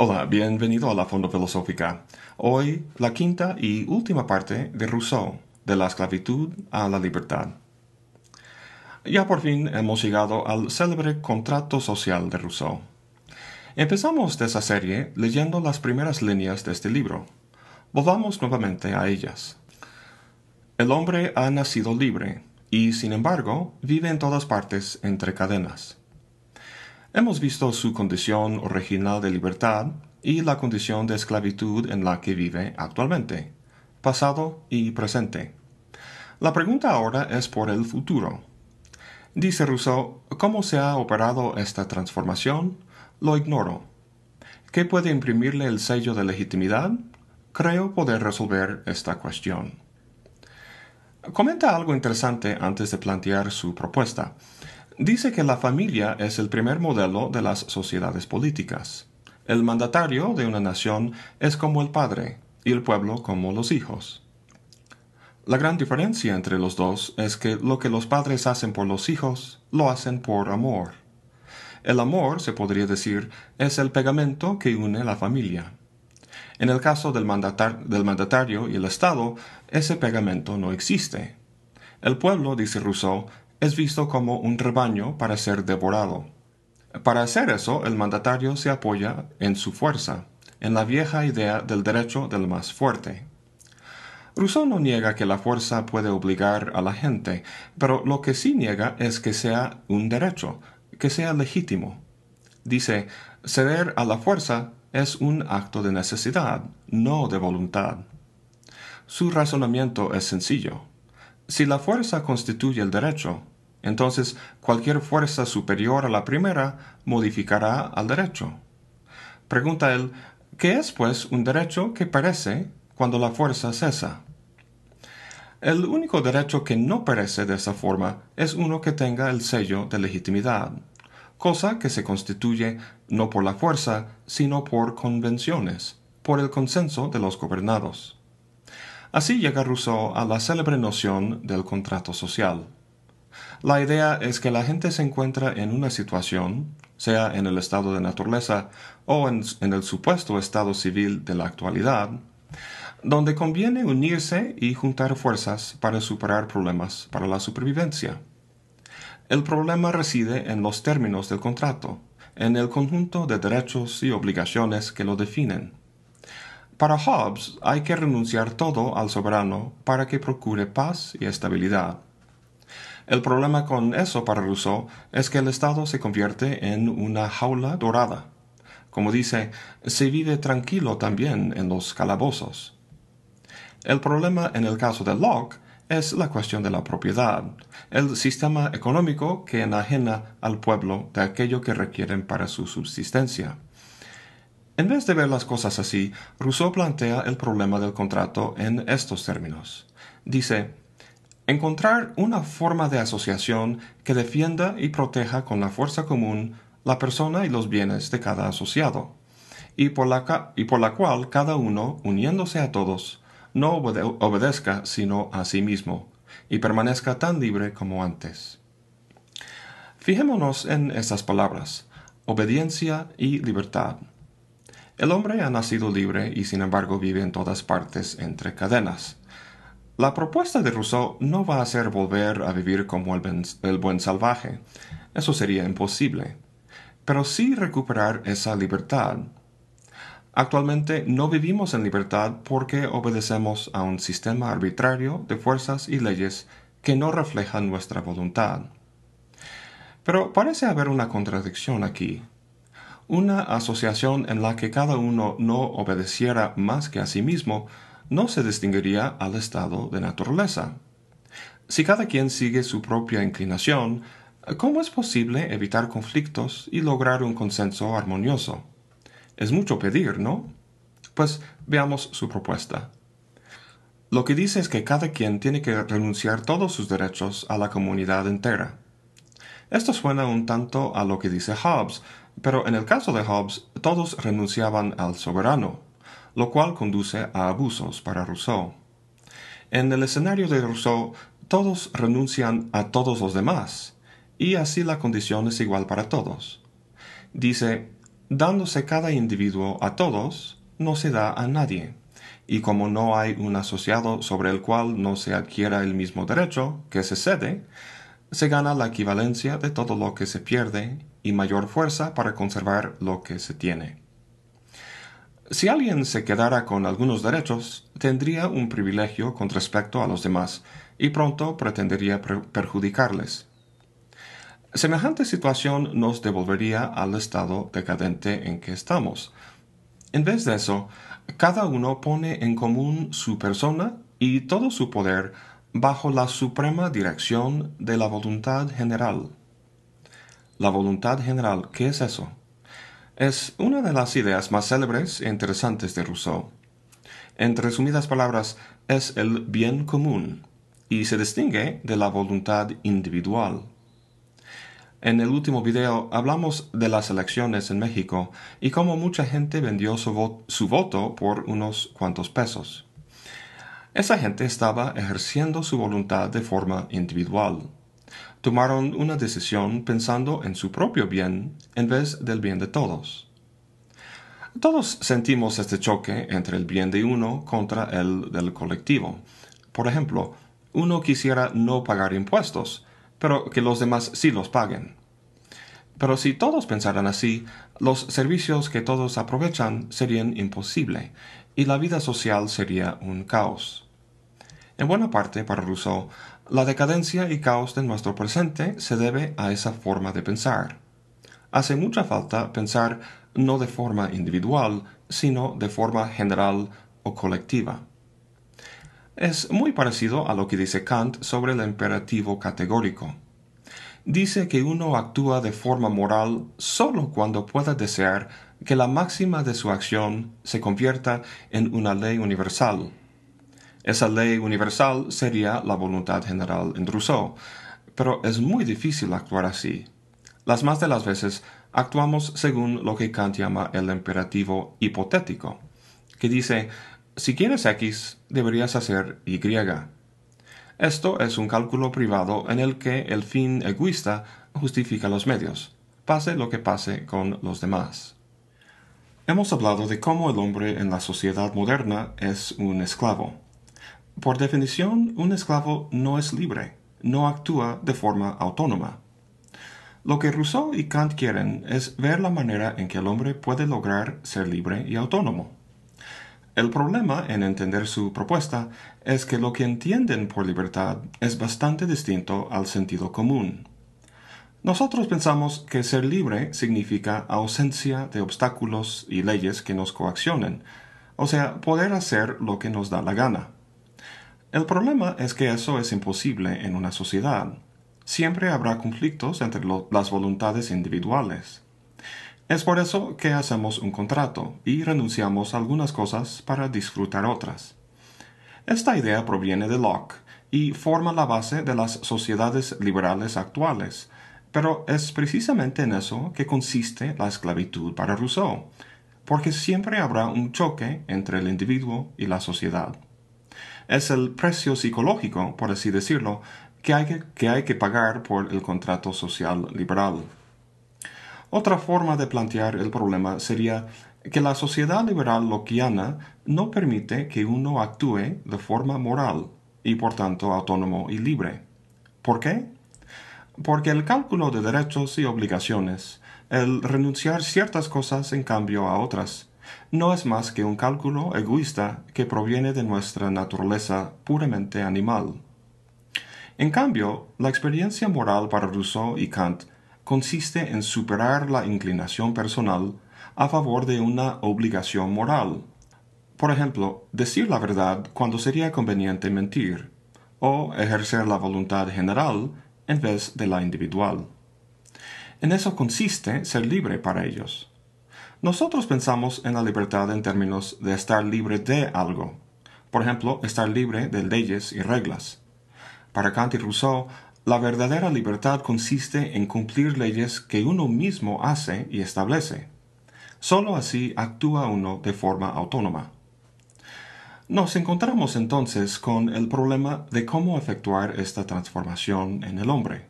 Hola, bienvenido a la Fondo Filosófica. Hoy la quinta y última parte de Rousseau, de la esclavitud a la libertad. Ya por fin hemos llegado al célebre contrato social de Rousseau. Empezamos esa serie leyendo las primeras líneas de este libro. Volvamos nuevamente a ellas. El hombre ha nacido libre y, sin embargo, vive en todas partes entre cadenas. Hemos visto su condición original de libertad y la condición de esclavitud en la que vive actualmente, pasado y presente. La pregunta ahora es por el futuro. Dice Rousseau, ¿cómo se ha operado esta transformación? Lo ignoro. ¿Qué puede imprimirle el sello de legitimidad? Creo poder resolver esta cuestión. Comenta algo interesante antes de plantear su propuesta. Dice que la familia es el primer modelo de las sociedades políticas. El mandatario de una nación es como el padre y el pueblo como los hijos. La gran diferencia entre los dos es que lo que los padres hacen por los hijos lo hacen por amor. El amor, se podría decir, es el pegamento que une la familia. En el caso del, mandatario y el Estado, ese pegamento no existe. El pueblo, dice Rousseau, es visto como un rebaño para ser devorado. Para hacer eso, el mandatario se apoya en su fuerza, en la vieja idea del derecho del más fuerte. Rousseau no niega que la fuerza puede obligar a la gente, pero lo que sí niega es que sea un derecho, que sea legítimo. Dice, ceder a la fuerza es un acto de necesidad, no de voluntad. Su razonamiento es sencillo. Si la fuerza constituye el derecho, entonces cualquier fuerza superior a la primera modificará al derecho. Pregunta él, ¿qué es pues un derecho que perece cuando la fuerza cesa? El único derecho que no perece de esa forma es uno que tenga el sello de legitimidad, cosa que se constituye no por la fuerza, sino por convenciones, por el consenso de los gobernados. Así llega Rousseau a la célebre noción del contrato social. La idea es que la gente se encuentra en una situación, sea en el estado de naturaleza o en, el supuesto estado civil de la actualidad, donde conviene unirse y juntar fuerzas para superar problemas para la supervivencia. El problema reside en los términos del contrato, en el conjunto de derechos y obligaciones que lo definen. Para Hobbes hay que renunciar todo al soberano para que procure paz y estabilidad. El problema con eso para Rousseau es que el Estado se convierte en una jaula dorada. Como dice, se vive tranquilo también en los calabozos. El problema en el caso de Locke es la cuestión de la propiedad, el sistema económico que enajena al pueblo de aquello que requieren para su subsistencia. En vez de ver las cosas así, Rousseau plantea el problema del contrato en estos términos. Dice, Encontrar una forma de asociación que defienda y proteja con la fuerza común la persona y los bienes de cada asociado, y por la, cual cada uno, uniéndose a todos, no obedezca sino a sí mismo, y permanezca tan libre como antes. Fijémonos en estas palabras, obediencia y libertad. El hombre ha nacido libre y sin embargo vive en todas partes entre cadenas. La propuesta de Rousseau no va a ser volver a vivir como el, buen salvaje. Eso sería imposible. Pero sí recuperar esa libertad. Actualmente no vivimos en libertad porque obedecemos a un sistema arbitrario de fuerzas y leyes que no reflejan nuestra voluntad. Pero parece haber una contradicción aquí. Una asociación en la que cada uno no obedeciera más que a sí mismo no se distinguiría al estado de naturaleza. Si cada quien sigue su propia inclinación, ¿cómo es posible evitar conflictos y lograr un consenso armonioso? Es mucho pedir, ¿no? Pues veamos su propuesta. Lo que dice es que cada quien tiene que renunciar todos sus derechos a la comunidad entera. Esto suena un tanto a lo que dice Hobbes, pero en el caso de Hobbes todos renunciaban al soberano, lo cual conduce a abusos para Rousseau. En el escenario de Rousseau, todos renuncian a todos los demás, y así la condición es igual para todos. Dice, dándose cada individuo a todos, no se da a nadie. Y como no hay un asociado sobre el cual no se adquiera el mismo derecho que se cede, se gana la equivalencia de todo lo que se pierde y mayor fuerza para conservar lo que se tiene. Si alguien se quedara con algunos derechos, tendría un privilegio con respecto a los demás y pronto pretendería perjudicarles. Semejante situación nos devolvería al estado decadente en que estamos. En vez de eso, cada uno pone en común su persona y todo su poder bajo la suprema dirección de la voluntad general. La voluntad general, ¿qué es eso? Es una de las ideas más célebres e interesantes de Rousseau. En resumidas palabras, es el bien común y se distingue de la voluntad individual. En el último video hablamos de las elecciones en México y cómo mucha gente vendió su, voto por unos cuantos pesos. Esa gente estaba ejerciendo su voluntad de forma individual. Tomaron una decisión pensando en su propio bien en vez del bien de todos. Todos sentimos este choque entre el bien de uno contra el del colectivo. Por ejemplo, uno quisiera no pagar impuestos, pero que los demás sí los paguen. Pero si todos pensaran así, los servicios que todos aprovechan serían imposible y la vida social sería un caos. En buena parte, para Rousseau, la decadencia y caos de nuestro presente se debe a esa forma de pensar. Hace mucha falta pensar no de forma individual, sino de forma general o colectiva. Es muy parecido a lo que dice Kant sobre el imperativo categórico. Dice que uno actúa de forma moral sólo cuando pueda desear que la máxima de su acción se convierta en una ley universal. Esa ley universal sería la voluntad general en Rousseau, pero es muy difícil actuar así. Las más de las veces actuamos según lo que Kant llama el imperativo hipotético, que dice si quieres X, deberías hacer Y. Esto es un cálculo privado en el que el fin egoísta justifica los medios, pase lo que pase con los demás. Hemos hablado de cómo el hombre en la sociedad moderna es un esclavo. Por definición, un esclavo no es libre, no actúa de forma autónoma. Lo que Rousseau y Kant quieren es ver la manera en que el hombre puede lograr ser libre y autónomo. El problema en entender su propuesta es que lo que entienden por libertad es bastante distinto al sentido común. Nosotros pensamos que ser libre significa ausencia de obstáculos y leyes que nos coaccionen, o sea, poder hacer lo que nos da la gana. El problema es que eso es imposible en una sociedad. Siempre habrá conflictos entre las voluntades individuales. Es por eso que hacemos un contrato y renunciamos a algunas cosas para disfrutar otras. Esta idea proviene de Locke y forma la base de las sociedades liberales actuales, pero es precisamente en eso que consiste la esclavitud para Rousseau, porque siempre habrá un choque entre el individuo y la sociedad. Es el precio psicológico, por así decirlo, que hay que, pagar por el contrato social liberal. Otra forma de plantear el problema sería que la sociedad liberal loquiana no permite que uno actúe de forma moral y por tanto autónomo y libre. ¿Por qué? Porque el cálculo de derechos y obligaciones, el renunciar ciertas cosas en cambio a otras, no es más que un cálculo egoísta que proviene de nuestra naturaleza puramente animal. En cambio, la experiencia moral para Rousseau y Kant consiste en superar la inclinación personal a favor de una obligación moral. Por ejemplo, decir la verdad cuando sería conveniente mentir, o ejercer la voluntad general en vez de la individual. En eso consiste ser libre para ellos. Nosotros pensamos en la libertad en términos de estar libre de algo, por ejemplo, estar libre de leyes y reglas. Para Kant y Rousseau, la verdadera libertad consiste en cumplir leyes que uno mismo hace y establece. Solo así actúa uno de forma autónoma. Nos encontramos entonces con el problema de cómo efectuar esta transformación en el hombre.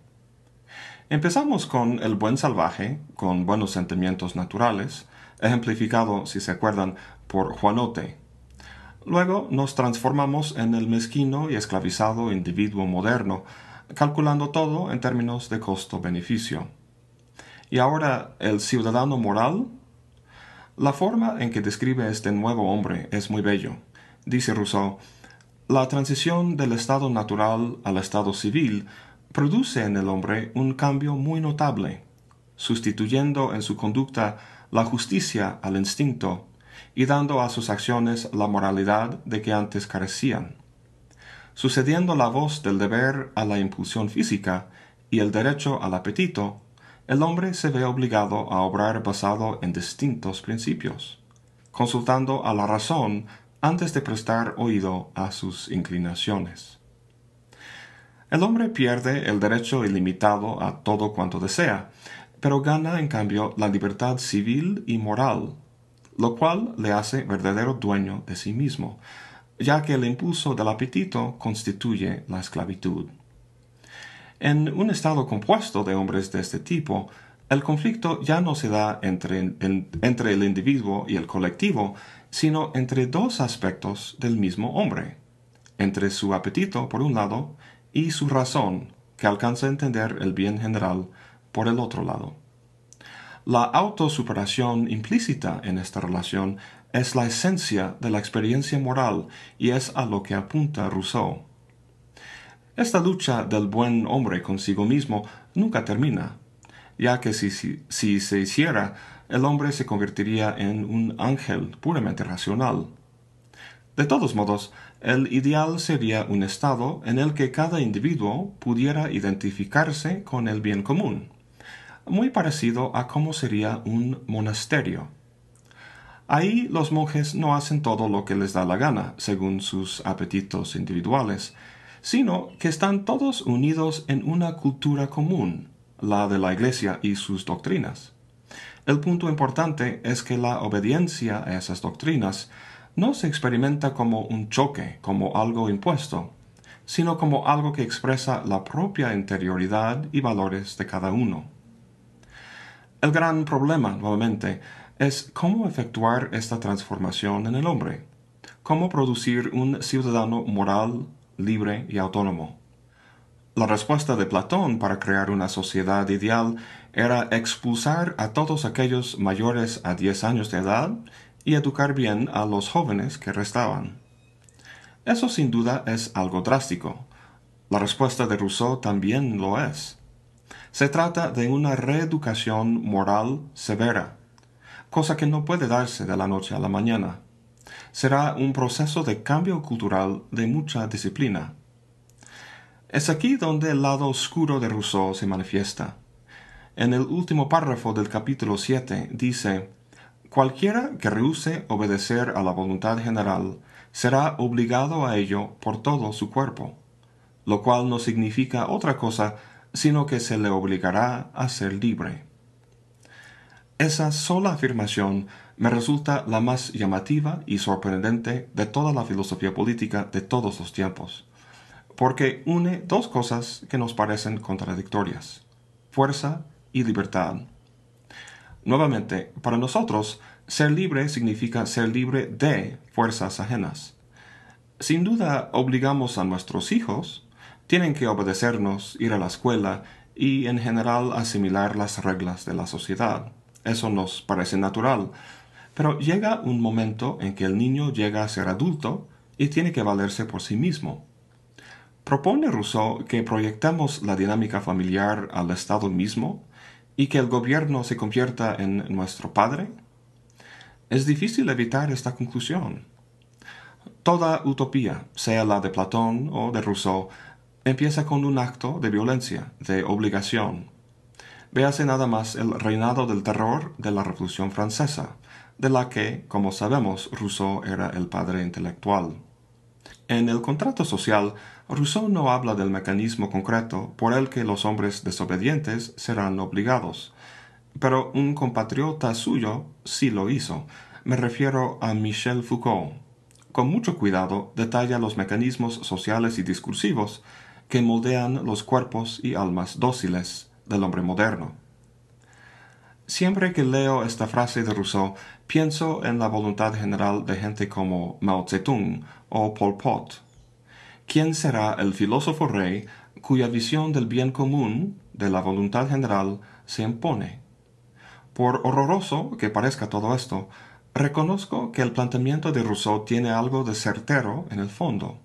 Empezamos con el buen salvaje, con buenos sentimientos naturales, ejemplificado, si se acuerdan, por Juanote. Luego nos transformamos en el mezquino y esclavizado individuo moderno, calculando todo en términos de costo-beneficio. Y ahora, el ciudadano moral. La forma en que describe este nuevo hombre es muy bello. Dice Rousseau, la transición del estado natural al estado civil produce en el hombre un cambio muy notable, sustituyendo en su conducta la justicia al instinto y dando a sus acciones la moralidad de que antes carecían. Sucediendo la voz del deber a la impulsión física y el derecho al apetito, el hombre se ve obligado a obrar basado en distintos principios, consultando a la razón antes de prestar oído a sus inclinaciones. El hombre pierde el derecho ilimitado a todo cuanto desea, pero gana en cambio la libertad civil y moral, lo cual le hace verdadero dueño de sí mismo, ya que el impulso del apetito constituye la esclavitud. En un estado compuesto de hombres de este tipo, el conflicto ya no se da entre, entre, el individuo y el colectivo, sino entre dos aspectos del mismo hombre, entre su apetito por un lado y su razón, que alcanza a entender el bien general por el otro lado. La autosuperación implícita en esta relación es la esencia de la experiencia moral y es a lo que apunta Rousseau. Esta lucha del buen hombre consigo mismo nunca termina, ya que si, si, se hiciera, el hombre se convertiría en un ángel puramente racional. De todos modos, el ideal sería un estado en el que cada individuo pudiera identificarse con el bien común, muy parecido a cómo sería un monasterio. Ahí los monjes no hacen todo lo que les da la gana, según sus apetitos individuales, sino que están todos unidos en una cultura común, la de la Iglesia y sus doctrinas. El punto importante es que la obediencia a esas doctrinas no se experimenta como un choque, como algo impuesto, sino como algo que expresa la propia interioridad y valores de cada uno. El gran problema, nuevamente, es cómo efectuar esta transformación en el hombre, cómo producir un ciudadano moral, libre y autónomo. La respuesta de Platón para crear una sociedad ideal era expulsar a todos aquellos mayores a diez años de edad y educar bien a los jóvenes que restaban. Eso sin duda es algo drástico. La respuesta de Rousseau también lo es. Se trata de una reeducación moral severa, cosa que no puede darse de la noche a la mañana será un proceso de cambio cultural de mucha disciplina. Es aquí donde el lado oscuro de Rousseau se manifiesta. En el último párrafo del capítulo 7 dice, Cualquiera que rehúse obedecer a la voluntad general será obligado a ello por todo su cuerpo, lo cual no significa otra cosa sino que se le obligará a ser libre. Esa sola afirmación me resulta la más llamativa y sorprendente de toda la filosofía política de todos los tiempos, porque une dos cosas que nos parecen contradictorias, fuerza y libertad. Nuevamente, para nosotros, ser libre significa ser libre de fuerzas ajenas. Sin duda, obligamos a nuestros hijos, tienen que obedecernos, ir a la escuela y en general asimilar las reglas de la sociedad. Eso nos parece natural, pero llega un momento en que el niño llega a ser adulto y tiene que valerse por sí mismo. Propone Rousseau que proyectemos la dinámica familiar al Estado mismo y que el gobierno se convierta en nuestro padre. Es difícil evitar esta conclusión. Toda utopía, sea la de Platón o de Rousseau, empieza con un acto de violencia, de obligación. Véase nada más el reinado del terror de la Revolución Francesa, de la que, como sabemos, Rousseau era el padre intelectual. En el contrato social, Rousseau no habla del mecanismo concreto por el que los hombres desobedientes serán obligados, pero un compatriota suyo sí lo hizo. Me refiero a Michel Foucault. Con mucho cuidado detalla los mecanismos sociales y discursivos que moldean los cuerpos y almas dóciles del hombre moderno. Siempre que leo esta frase de Rousseau, pienso en la voluntad general de gente como Mao Zedong o Pol Pot. ¿Quién será el filósofo rey cuya visión del bien común, de la voluntad general, se impone? Por horroroso que parezca todo esto, reconozco que el planteamiento de Rousseau tiene algo de certero en el fondo.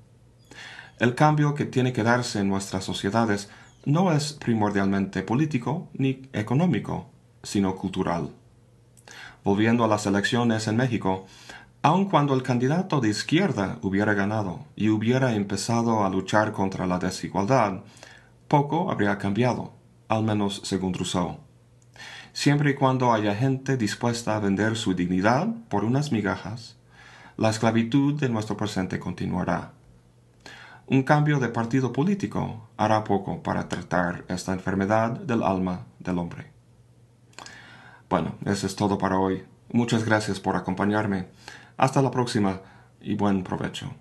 El cambio que tiene que darse en nuestras sociedades no es primordialmente político ni económico, sino cultural. Volviendo a las elecciones en México, aun cuando el candidato de izquierda hubiera ganado y hubiera empezado a luchar contra la desigualdad, poco habría cambiado, al menos según Rousseau. Siempre y cuando haya gente dispuesta a vender su dignidad por unas migajas, la esclavitud de nuestro presente continuará un cambio de partido político hará poco para tratar esta enfermedad del alma del hombre. Bueno, eso es todo para hoy. Muchas gracias por acompañarme. Hasta la próxima y buen provecho.